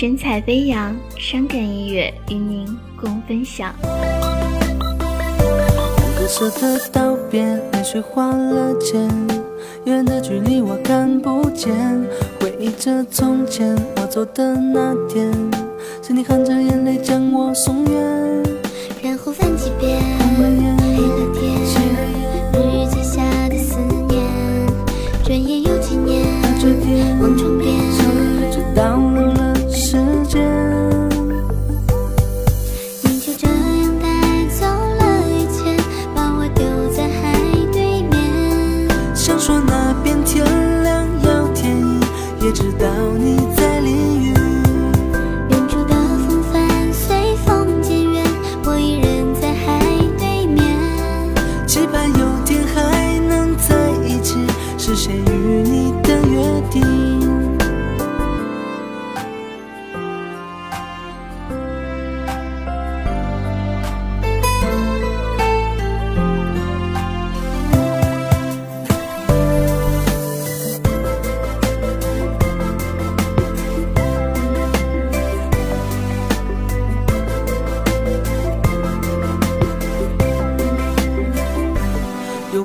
神采飞扬，伤感音乐与您共分享。道别，泪水划了肩，远的距离我看不见。回忆着从前，我走的那天，是你含着眼泪将我送远。然后翻几遍，红了眼，黑了天，熄了眼，日记下的思念。转眼又几年，那这天，望窗边，这倒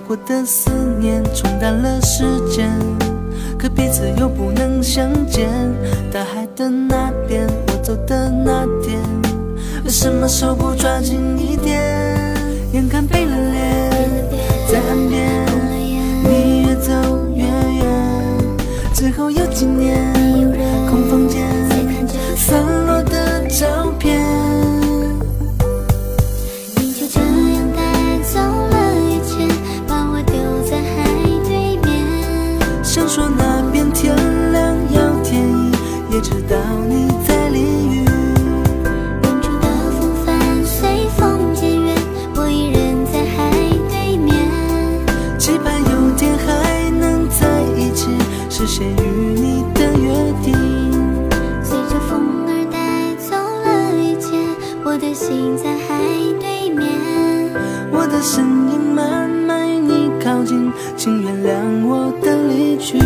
过的思念冲淡了时间，可彼此又不能相见。大海的那边，我走的那天，为什么手不抓紧一点？眼看背了脸，在岸边，你越走越远。之后有几年，也知道你在淋雨。远处的风帆随风渐远，我一人在海对面。期盼有天还能在一起，实现与你的约定。随着风儿带走了一切，我的心在海对面。我的身影慢慢与你靠近，请原谅我的离去。